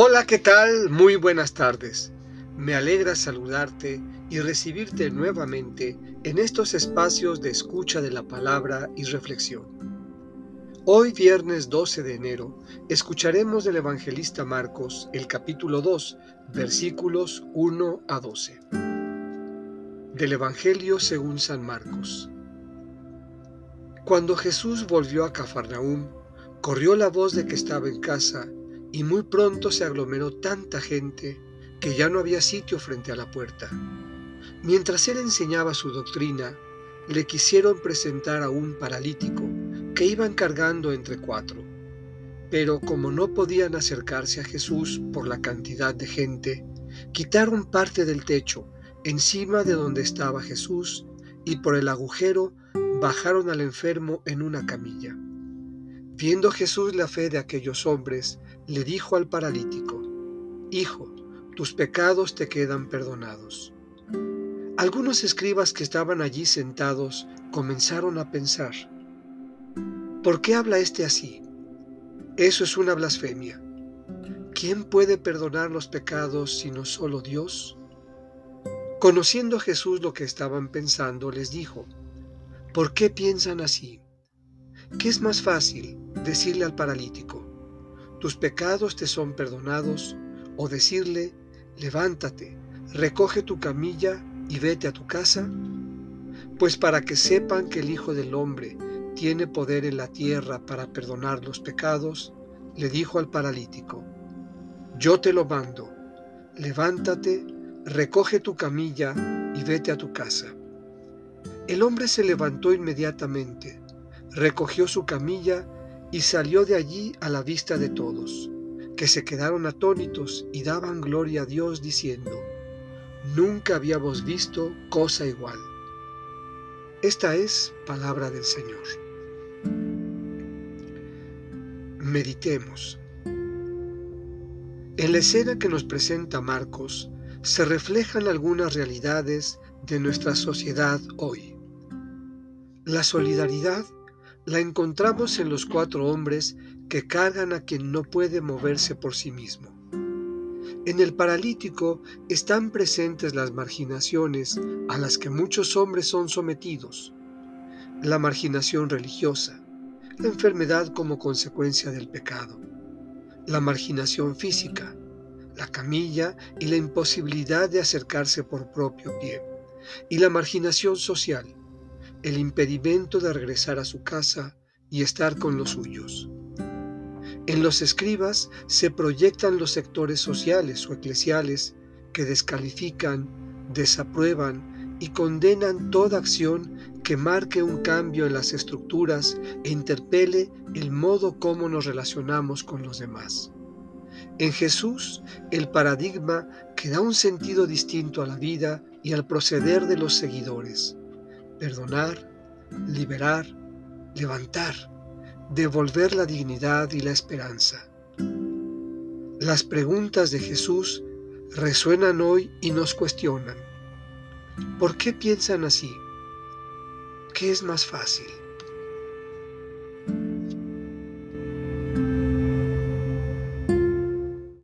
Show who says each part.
Speaker 1: Hola, ¿qué tal? Muy buenas tardes. Me alegra saludarte y recibirte nuevamente en estos espacios de escucha de la palabra y reflexión. Hoy, viernes 12 de enero, escucharemos del evangelista Marcos el capítulo 2, versículos 1 a 12. Del Evangelio según San Marcos. Cuando Jesús volvió a Cafarnaúm, corrió la voz de que estaba en casa y muy pronto se aglomeró tanta gente que ya no había sitio frente a la puerta. Mientras él enseñaba su doctrina, le quisieron presentar a un paralítico que iban cargando entre cuatro. Pero como no podían acercarse a Jesús por la cantidad de gente, quitaron parte del techo encima de donde estaba Jesús y por el agujero bajaron al enfermo en una camilla. Viendo Jesús la fe de aquellos hombres, le dijo al paralítico, Hijo, tus pecados te quedan perdonados. Algunos escribas que estaban allí sentados comenzaron a pensar, ¿por qué habla este así? Eso es una blasfemia. ¿Quién puede perdonar los pecados sino solo Dios? Conociendo Jesús lo que estaban pensando, les dijo, ¿por qué piensan así? ¿Qué es más fácil decirle al paralítico, tus pecados te son perdonados, o decirle, levántate, recoge tu camilla y vete a tu casa? Pues para que sepan que el Hijo del Hombre tiene poder en la tierra para perdonar los pecados, le dijo al paralítico, yo te lo mando, levántate, recoge tu camilla y vete a tu casa. El hombre se levantó inmediatamente, recogió su camilla y salió de allí a la vista de todos, que se quedaron atónitos y daban gloria a Dios diciendo, Nunca habíamos visto cosa igual. Esta es palabra del Señor. Meditemos. En la escena que nos presenta Marcos se reflejan algunas realidades de nuestra sociedad hoy. La solidaridad la encontramos en los cuatro hombres que cargan a quien no puede moverse por sí mismo. En el paralítico están presentes las marginaciones a las que muchos hombres son sometidos, la marginación religiosa, la enfermedad como consecuencia del pecado, la marginación física, la camilla y la imposibilidad de acercarse por propio pie, y la marginación social, el impedimento de regresar a su casa y estar con los suyos. En los escribas se proyectan los sectores sociales o eclesiales que descalifican, desaprueban y condenan toda acción que marque un cambio en las estructuras e interpele el modo como nos relacionamos con los demás. En Jesús, el paradigma que da un sentido distinto a la vida y al proceder de los seguidores perdonar, liberar, levantar, devolver la dignidad y la esperanza. Las preguntas de Jesús resuenan hoy y nos cuestionan. ¿Por qué piensan así? ¿Qué es más fácil?